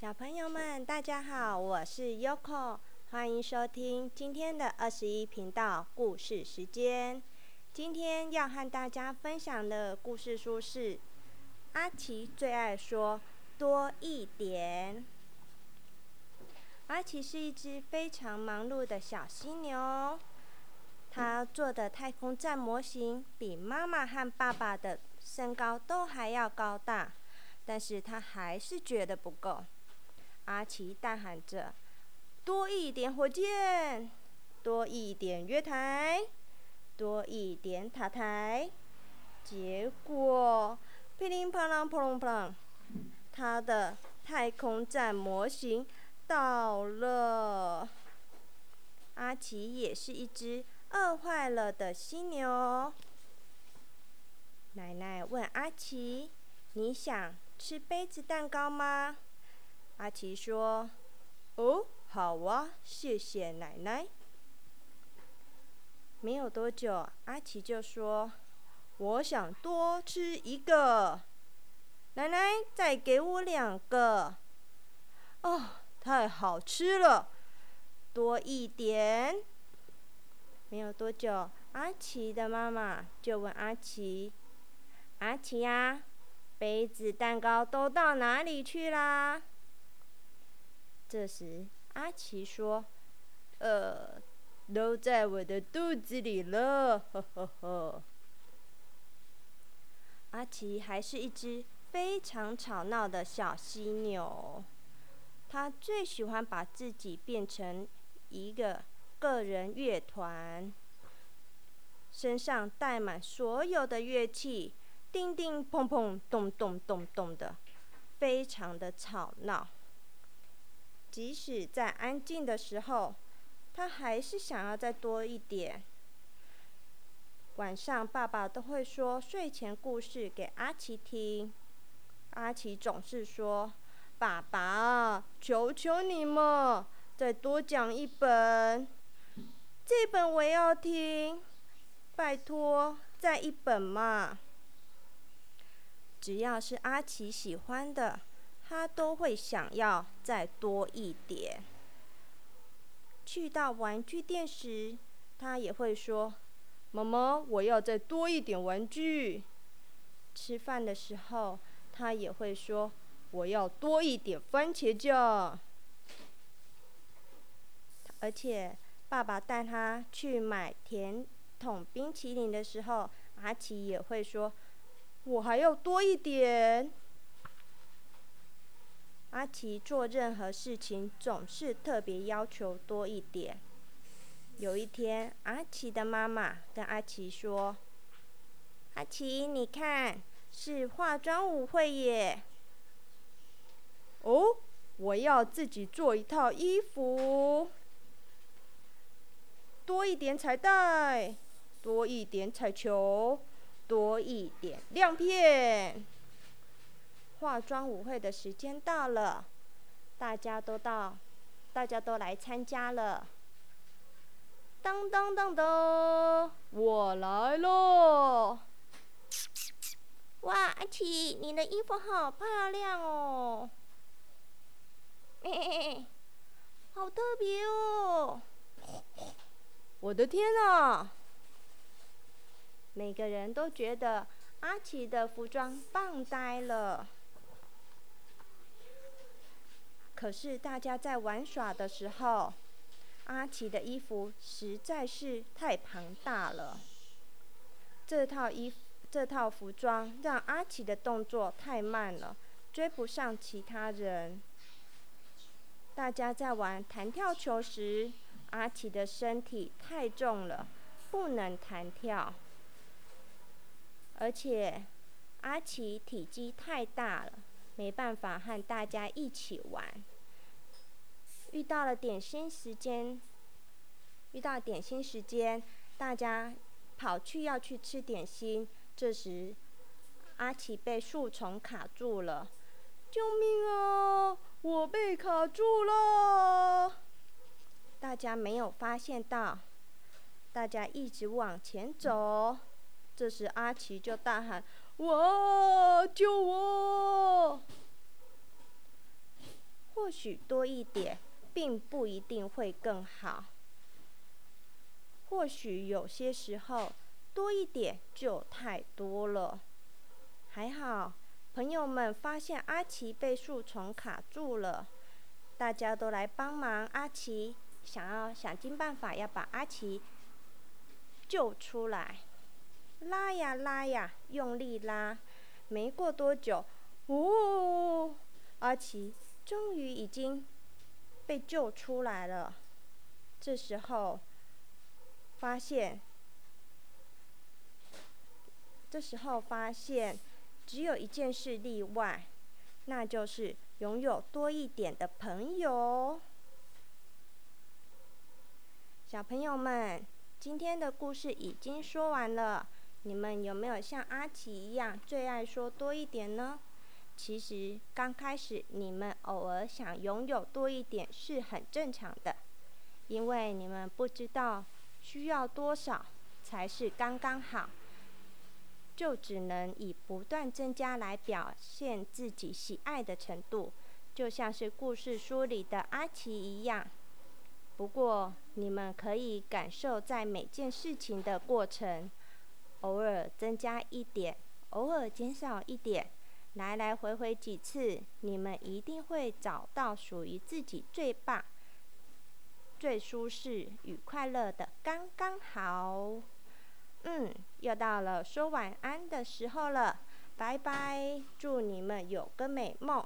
小朋友们，大家好，我是 Yoko，欢迎收听今天的二十一频道故事时间。今天要和大家分享的故事书是阿奇最爱说多一点。阿奇是一只非常忙碌的小犀牛，他做的太空站模型比妈妈和爸爸的身高都还要高大，但是他还是觉得不够。阿奇大喊着：“多一点火箭，多一点月台。”多一点塔台，结果噼里啪啦、扑隆扑隆，他的太空站模型倒了。阿奇也是一只饿坏了的犀牛。奶奶问阿奇：“你想吃杯子蛋糕吗？”阿奇说：“哦，好啊，谢谢奶奶。”没有多久，阿奇就说：“我想多吃一个，奶奶再给我两个。”哦，太好吃了，多一点。没有多久，阿奇的妈妈就问阿奇：“阿奇呀，杯子蛋糕都到哪里去啦？”这时，阿奇说：“呃。”都在我的肚子里了，呵呵呵。阿奇还是一只非常吵闹的小犀牛，他最喜欢把自己变成一个个人乐团，身上带满所有的乐器，叮叮砰砰，咚咚咚咚的，非常的吵闹。即使在安静的时候。他还是想要再多一点。晚上，爸爸都会说睡前故事给阿奇听。阿奇总是说：“爸爸，求求你嘛，再多讲一本，这本我要听，拜托，再一本嘛。”只要是阿奇喜欢的，他都会想要再多一点。去到玩具店时，他也会说：“妈妈，我要再多一点玩具。”吃饭的时候，他也会说：“我要多一点番茄酱。”而且，爸爸带他去买甜筒冰淇淋的时候，阿奇也会说：“我还要多一点。”阿奇做任何事情总是特别要求多一点。有一天，阿奇的妈妈跟阿奇说：“阿奇，你看，是化妆舞会耶！哦，我要自己做一套衣服，多一点彩带，多一点彩球，多一点亮片。”化妆舞会的时间到了，大家都到，大家都来参加了。当当当当，我来喽！哇，阿奇，你的衣服好漂亮哦！嘿嘿，好特别哦！我的天啊！每个人都觉得阿奇的服装棒呆了。可是大家在玩耍的时候，阿奇的衣服实在是太庞大了。这套衣这套服装让阿奇的动作太慢了，追不上其他人。大家在玩弹跳球时，阿奇的身体太重了，不能弹跳。而且阿奇体积太大了。没办法和大家一起玩。遇到了点心时间，遇到点心时间，大家跑去要去吃点心。这时，阿奇被树丛卡住了，救命啊！我被卡住了。大家没有发现到，大家一直往前走。这时，阿奇就大喊。我！救我！或许多一点，并不一定会更好。或许有些时候，多一点就太多了。还好，朋友们发现阿奇被树丛卡住了，大家都来帮忙阿奇，想要想尽办法要把阿奇救出来。拉呀拉呀，用力拉，没过多久，呜，阿奇终于已经被救出来了。这时候。发现，这时候发现，只有一件事例外，那就是拥有多一点的朋友。小朋友们，今天的故事已经说完了，你们有没有像阿奇一样最爱说多一点呢？其实刚开始你们偶尔想拥有多一点是很正常的，因为你们不知道。需要多少才是刚刚好？就只能以不断增加来表现自己喜爱的程度，就像是故事书里的阿奇一样。不过，你们可以感受在每件事情的过程，偶尔增加一点，偶尔减少一点，来来回回几次，你们一定会找到属于自己最棒。最舒适与快乐的刚刚好，嗯，又到了说晚安的时候了，拜拜，祝你们有个美梦。